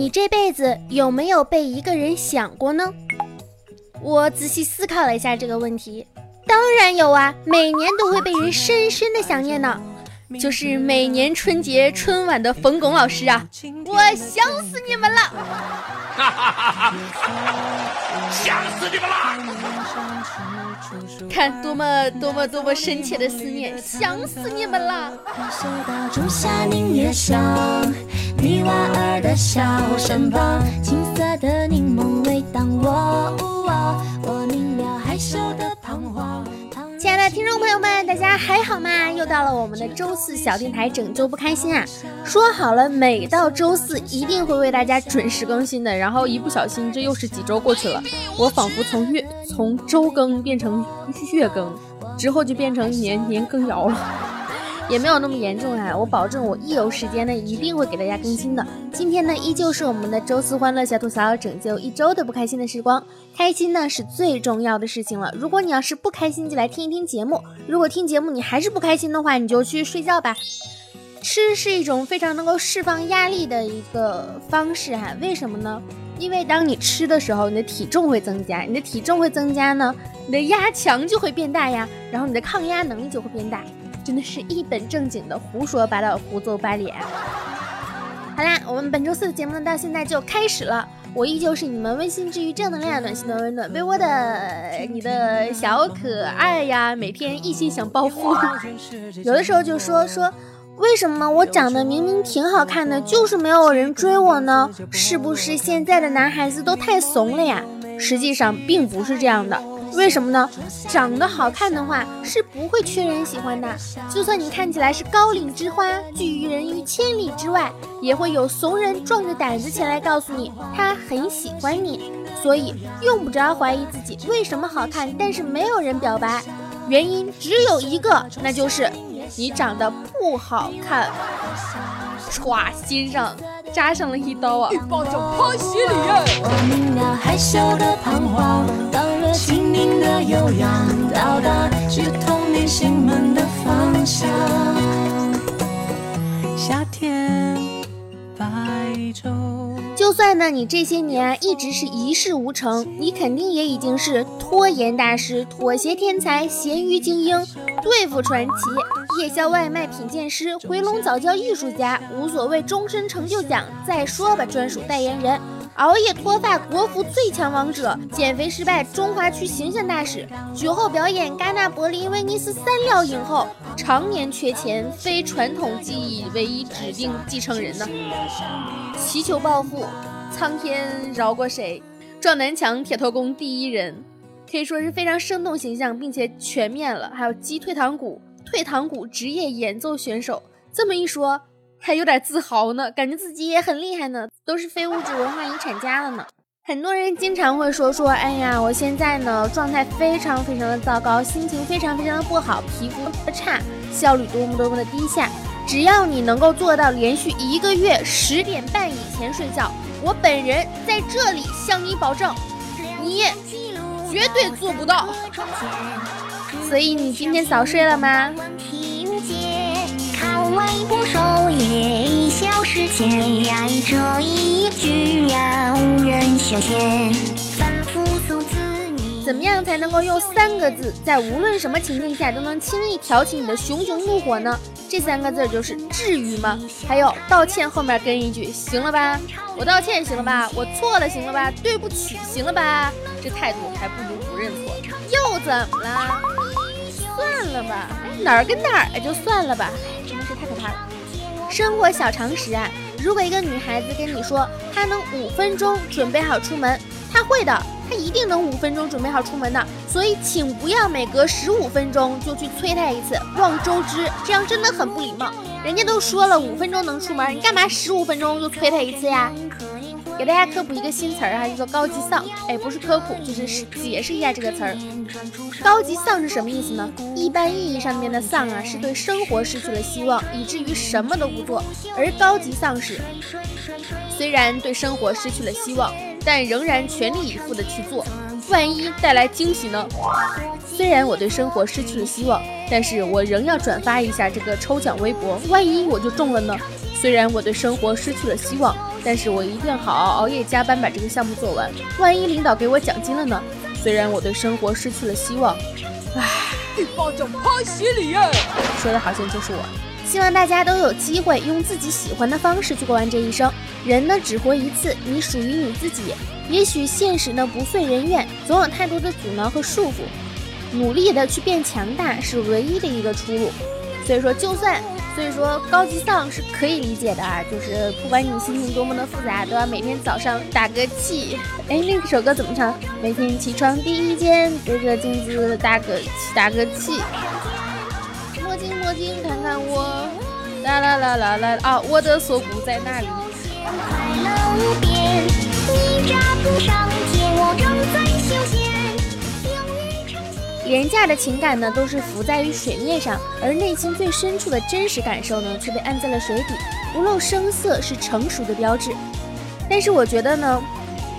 你这辈子有没有被一个人想过呢？我仔细思考了一下这个问题，当然有啊，每年都会被人深深的想念呢。就是每年春节春晚的冯巩老师啊，我想死你们了！想死你们了！看多么多么多么深切的思念，想死你们了！泥娃儿的小身旁，青色的柠檬味荡我，我明了害羞的彷徨。亲爱的听众朋友们，大家还好吗？又到了我们的周四小电台，拯救不开心啊！说好了，每到周四一定会为大家准时更新的，然后一不小心，这又是几周过去了，我仿佛从月从周更变成月更，之后就变成年年更摇了。也没有那么严重啊！我保证，我一有时间呢，一定会给大家更新的。今天呢，依旧是我们的周四欢乐小吐槽，拯救一周的不开心的时光。开心呢是最重要的事情了。如果你要是不开心，就来听一听节目；如果听节目你还是不开心的话，你就去睡觉吧。吃是一种非常能够释放压力的一个方式哈。为什么呢？因为当你吃的时候，你的体重会增加，你的体重会增加呢，你的压强就会变大呀，然后你的抗压能力就会变大。真的是一本正经的胡说八道、胡诌八咧。好啦，我们本周四的节目呢，到现在就开始了。我依旧是你们温馨治愈、正能量、暖心暖温暖被窝的你的小可爱呀，每天一心想暴富。有的时候就说说，为什么我长得明明挺好看的，就是没有人追我呢？是不是现在的男孩子都太怂了呀？实际上并不是这样的。为什么呢？长得好看的话是不会缺人喜欢的。就算你看起来是高岭之花，拒于人于千里之外，也会有怂人壮着胆子前来告诉你他很喜欢你。所以用不着怀疑自己为什么好看，但是没有人表白，原因只有一个，那就是你长得不好看。歘，心上扎上了一刀啊！一巴掌拍死你！方向。夏天，白昼。就算呢，你这些年一直是一事无成，你肯定也已经是拖延大师、妥协天才、咸鱼精英、对付传奇、夜宵外卖品鉴师、回笼早教艺术家、无所谓终身成就奖，再说吧，专属代言人。熬夜脱发国服最强王者，减肥失败中华区形象大使，酒后表演戛纳柏林威尼斯三料影后，常年缺钱，非传统技艺唯一指定继承人呢。祈求暴富，苍天饶过谁？撞南墙铁头功第一人，可以说是非常生动形象，并且全面了。还有击退堂鼓，退堂鼓职业演奏选手，这么一说。还有点自豪呢，感觉自己也很厉害呢，都是非物质文化遗产家了呢。很多人经常会说说，哎呀，我现在呢状态非常非常的糟糕，心情非常非常的不好，皮肤差，效率多么多么的低下。只要你能够做到连续一个月十点半以前睡觉，我本人在这里向你保证，你绝对做不到。所以你今天早睡了吗？微不收也，一笑世间，这一句呀，无人修仙。怎么样才能够用三个字，在无论什么情境下都能轻易挑起你的熊熊怒火呢？这三个字就是至于吗？还有道歉后面跟一句行了吧？我道歉行了吧？我错了行了吧？对不起行了吧？这态度还不如不认错。又怎么了？算了吧，哪儿跟哪儿就算了吧。真的是太可怕了！生活小常识啊，如果一个女孩子跟你说她能五分钟准备好出门，她会的，她一定能五分钟准备好出门的。所以，请不要每隔十五分钟就去催她一次，望周知，这样真的很不礼貌。人家都说了五分钟能出门，你干嘛十五分钟就催她一次呀？给大家科普一个新词儿哈，叫做高级丧。哎，不是科普，就是解释一下这个词儿。高级丧是什么意思呢？一般意义上面的丧啊，是对生活失去了希望，以至于什么都不做；而高级丧是虽然对生活失去了希望，但仍然全力以赴的去做，万一带来惊喜呢？虽然我对生活失去了希望，但是我仍要转发一下这个抽奖微博，万一我就中了呢？虽然我对生活失去了希望。但是我一定好好熬夜加班把这个项目做完。万一领导给我奖金了呢？虽然我对生活失去了希望，唉，一巴掌拍死你耶！说的好像就是我。希望大家都有机会用自己喜欢的方式去过完这一生。人呢，只活一次，你属于你自己。也许现实呢不遂人愿，总有太多的阻挠和束缚。努力的去变强大是唯一的一个出路。所以说，就算所以说高级丧是可以理解的啊，就是不管你心情多么的复杂，都要每天早上打个气。哎，那首歌怎么唱？每天起床第一件对着镜子打个打个气。魔镜魔镜看看我，啦啦啦啦啦啊！我的锁骨在哪里？廉价的情感呢，都是浮在于水面上，而内心最深处的真实感受呢，却被按在了水底。不露声色是成熟的标志。但是我觉得呢，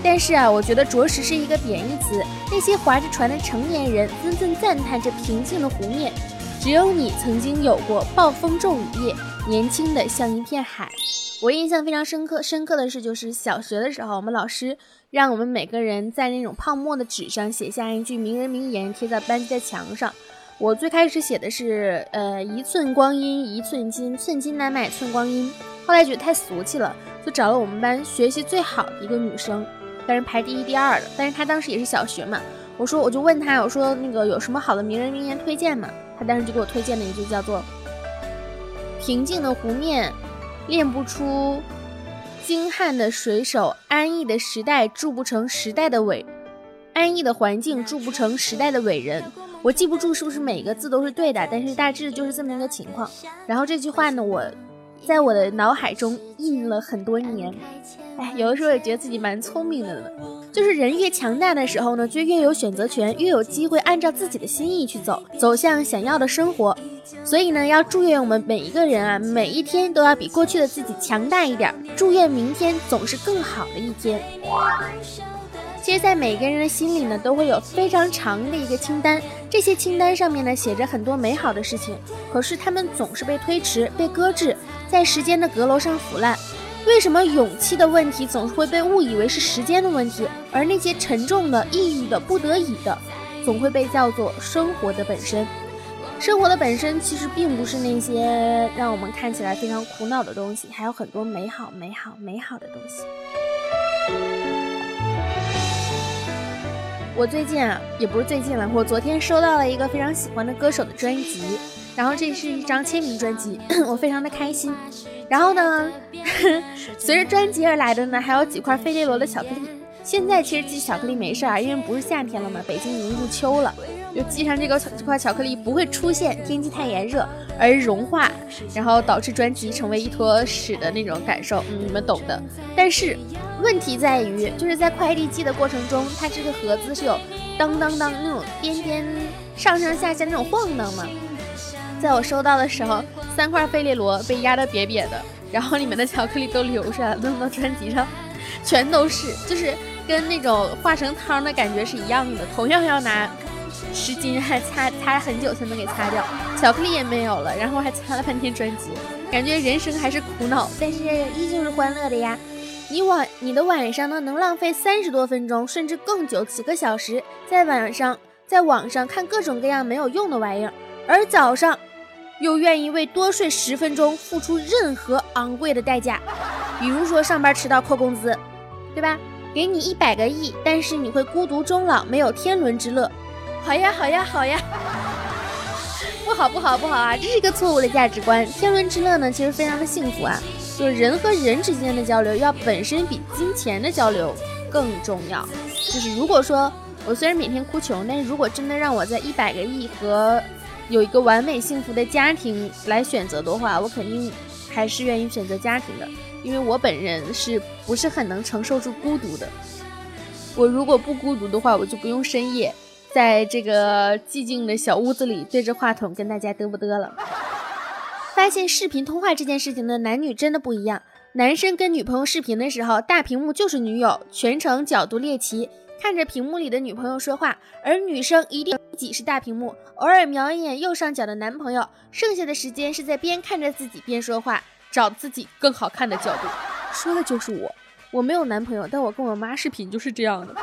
但是啊，我觉得着实是一个贬义词。那些划着船的成年人纷纷赞叹这平静的湖面。只有你曾经有过暴风骤雨夜，年轻的像一片海。我印象非常深刻，深刻的是就是小学的时候，我们老师让我们每个人在那种泡沫的纸上写下一句名人名言，贴在班级的墙上。我最开始写的是，呃，一寸光阴一寸金，寸金难买寸光阴。后来觉得太俗气了，就找了我们班学习最好的一个女生，但是排第一、第二的。但是她当时也是小学嘛，我说我就问她，我说那个有什么好的名人名言推荐吗？她当时就给我推荐了一句，叫做“平静的湖面练不出精悍的水手，安逸的时代铸不成时代的伟，安逸的环境铸不成时代的伟人。”我记不住是不是每个字都是对的，但是大致就是这么一个情况。然后这句话呢，我在我的脑海中印了很多年。哎，有的时候也觉得自己蛮聪明的呢。就是人越强大的时候呢，就越有选择权，越有机会按照自己的心意去走，走向想要的生活。所以呢，要祝愿我们每一个人啊，每一天都要比过去的自己强大一点。祝愿明天总是更好的一天。其实，在每个人的心里呢，都会有非常长的一个清单，这些清单上面呢，写着很多美好的事情，可是他们总是被推迟、被搁置，在时间的阁楼上腐烂。为什么勇气的问题总是会被误以为是时间的问题，而那些沉重的、抑郁的、不得已的，总会被叫做生活的本身？生活的本身其实并不是那些让我们看起来非常苦恼的东西，还有很多美好、美好、美好的东西。我最近啊，也不是最近了，我昨天收到了一个非常喜欢的歌手的专辑，然后这是一张签名专辑，我非常的开心。然后呢，随着专辑而来的呢，还有几块费列罗的巧克力。现在其实寄巧克力没事儿，因为不是夏天了嘛，北京已经入秋了，就寄上这个这块巧克力不会出现天气太炎热而融化，然后导致专辑成为一坨屎的那种感受，嗯，你们懂的。但是问题在于，就是在快递寄的过程中，它这个盒子是有当当当那种颠颠上上下下那种晃荡嘛。在我收到的时候，三块费列罗被压得瘪瘪的，然后里面的巧克力都流出来了，弄到专辑上，全都是，就是跟那种化成汤的感觉是一样的。同样要拿湿巾还擦擦很久才能给擦掉，巧克力也没有了，然后还擦了半天专辑，感觉人生还是苦恼，但是依旧是欢乐的呀。你晚你的晚上呢，能浪费三十多分钟，甚至更久几个小时，在晚上在网上看各种各样没有用的玩意儿，而早上。又愿意为多睡十分钟付出任何昂贵的代价，比如说上班迟到扣工资，对吧？给你一百个亿，但是你会孤独终老，没有天伦之乐。好呀，好呀，好呀！不好，不好，不好啊！这是一个错误的价值观。天伦之乐呢，其实非常的幸福啊，就是人和人之间的交流要本身比金钱的交流更重要。就是如果说我虽然每天哭穷，但是如果真的让我在一百个亿和有一个完美幸福的家庭来选择的话，我肯定还是愿意选择家庭的，因为我本人是不是很能承受住孤独的？我如果不孤独的话，我就不用深夜在这个寂静的小屋子里对着话筒跟大家嘚不嘚了。发现视频通话这件事情的，男女真的不一样。男生跟女朋友视频的时候，大屏幕就是女友，全程角度猎奇。看着屏幕里的女朋友说话，而女生一定自己是大屏幕，偶尔瞄一眼右上角的男朋友，剩下的时间是在边看着自己边说话，找自己更好看的角度。说的就是我。我没有男朋友，但我跟我妈视频就是这样的。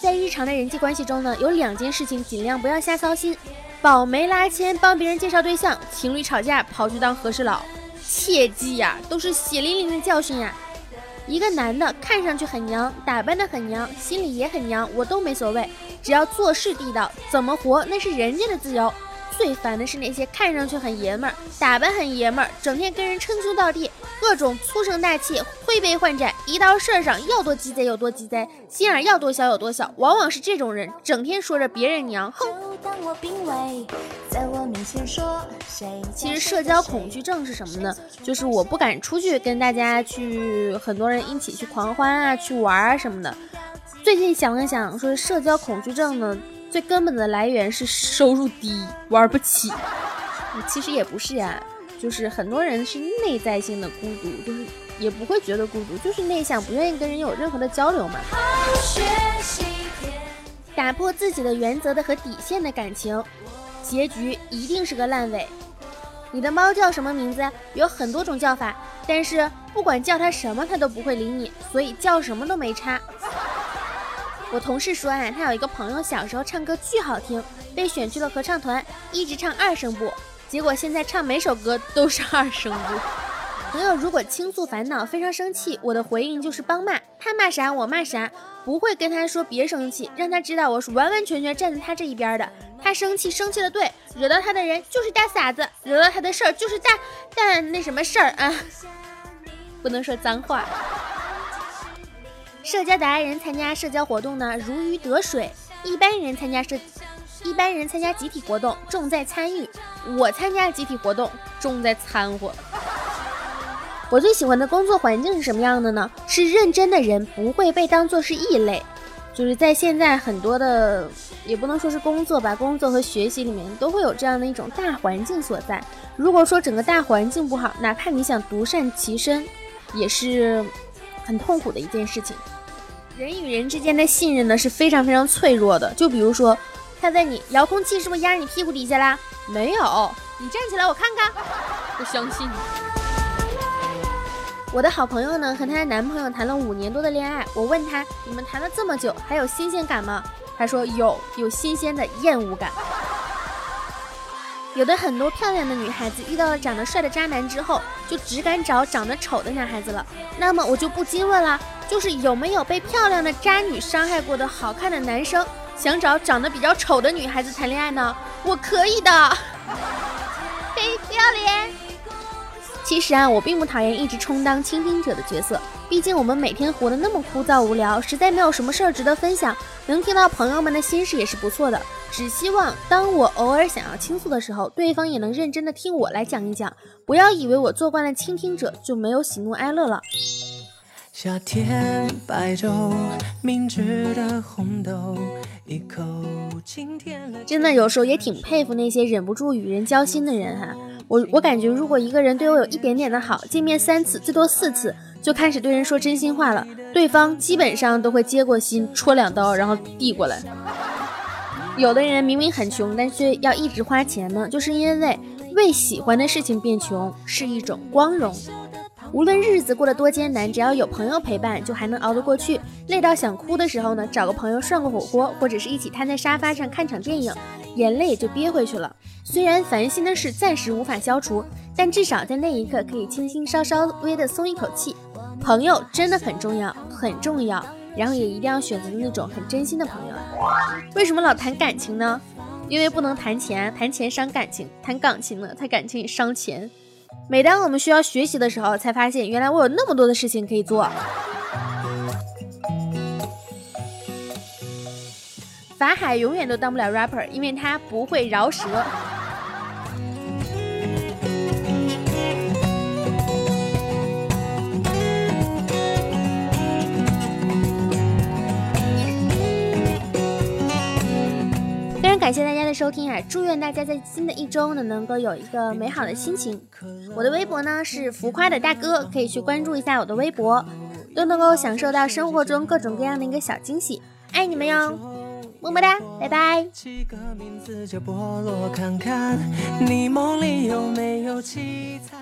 在日常的人际关系中呢，有两件事情尽量不要瞎操心：保媒拉纤，帮别人介绍对象；情侣吵架跑去当和事佬。切记呀，都是血淋淋的教训呀！一个男的看上去很娘，打扮的很娘，心里也很娘，我都没所谓，只要做事地道，怎么活那是人家的自由。最烦的是那些看上去很爷们儿，打扮很爷们儿，整天跟人称兄道弟，各种粗声大气，推杯换盏，一到事儿上要多鸡贼有多鸡贼，心眼要多小有多小，往往是这种人，整天说着别人娘，哼。其实社交恐惧症是什么呢？就是我不敢出去跟大家去，很多人一起去狂欢啊，去玩啊什么的。最近想了想，说社交恐惧症呢。最根本的来源是收入低，玩不起。其实也不是呀，就是很多人是内在性的孤独，就是也不会觉得孤独，就是内向，不愿意跟人有任何的交流嘛。打破自己的原则的和底线的感情，结局一定是个烂尾。你的猫叫什么名字？有很多种叫法，但是不管叫它什么，它都不会理你，所以叫什么都没差。我同事说啊，他有一个朋友小时候唱歌巨好听，被选去了合唱团，一直唱二声部，结果现在唱每首歌都是二声部。朋友如果倾诉烦恼，非常生气，我的回应就是帮骂，他骂啥我骂啥，不会跟他说别生气，让他知道我是完完全全站在他这一边的。他生气生气的对，惹到他的人就是大傻子，惹到他的事儿就是大大那什么事儿啊，不能说脏话。社交达人参加社交活动呢，如鱼得水；一般人参加社，一般人参加集体活动，重在参与。我参加集体活动，重在掺和。我最喜欢的工作环境是什么样的呢？是认真的人不会被当作是异类。就是在现在很多的，也不能说是工作吧，工作和学习里面都会有这样的一种大环境所在。如果说整个大环境不好，哪怕你想独善其身，也是很痛苦的一件事情。人与人之间的信任呢是非常非常脆弱的。就比如说，他问你遥控器是不是压你屁股底下啦？没有，你站起来我看看。不相信。我的好朋友呢和她的男朋友谈了五年多的恋爱，我问他，你们谈了这么久，还有新鲜感吗？他说有，有新鲜的厌恶感。有的很多漂亮的女孩子遇到了长得帅的渣男之后，就只敢找长得丑的男孩子了。那么我就不禁问了。就是有没有被漂亮的渣女伤害过的好看的男生，想找长得比较丑的女孩子谈恋爱呢？我可以的。嘿，不要脸。其实啊，我并不讨厌一直充当倾听者的角色，毕竟我们每天活得那么枯燥无聊，实在没有什么事儿值得分享。能听到朋友们的心事也是不错的。只希望当我偶尔想要倾诉的时候，对方也能认真的听我来讲一讲。不要以为我做惯了倾听者就没有喜怒哀乐了。夏天白昼，明治的红豆，一口真的有时候也挺佩服那些忍不住与人交心的人哈。我我感觉，如果一个人对我有一点点的好，见面三次最多四次就开始对人说真心话了，对方基本上都会接过心戳两刀，然后递过来。有的人明明很穷，但是要一直花钱呢，就是因为为喜欢的事情变穷是一种光荣。无论日子过得多艰难，只要有朋友陪伴，就还能熬得过去。累到想哭的时候呢，找个朋友涮个火锅，或者是一起瘫在沙发上看场电影，眼泪也就憋回去了。虽然烦心的事暂时无法消除，但至少在那一刻可以轻轻稍稍微的松一口气。朋友真的很重要，很重要。然后也一定要选择那种很真心的朋友。为什么老谈感情呢？因为不能谈钱，谈钱伤感情；谈感情呢，谈感情也伤钱。每当我们需要学习的时候，才发现原来我有那么多的事情可以做。法海永远都当不了 rapper，因为他不会饶舌。感谢大家的收听啊！祝愿大家在新的一周呢，能够有一个美好的心情。我的微博呢是浮夸的大哥，可以去关注一下我的微博，都能够享受到生活中各种各样的一个小惊喜。爱你们哟，么么哒，拜拜。你梦里有没有七彩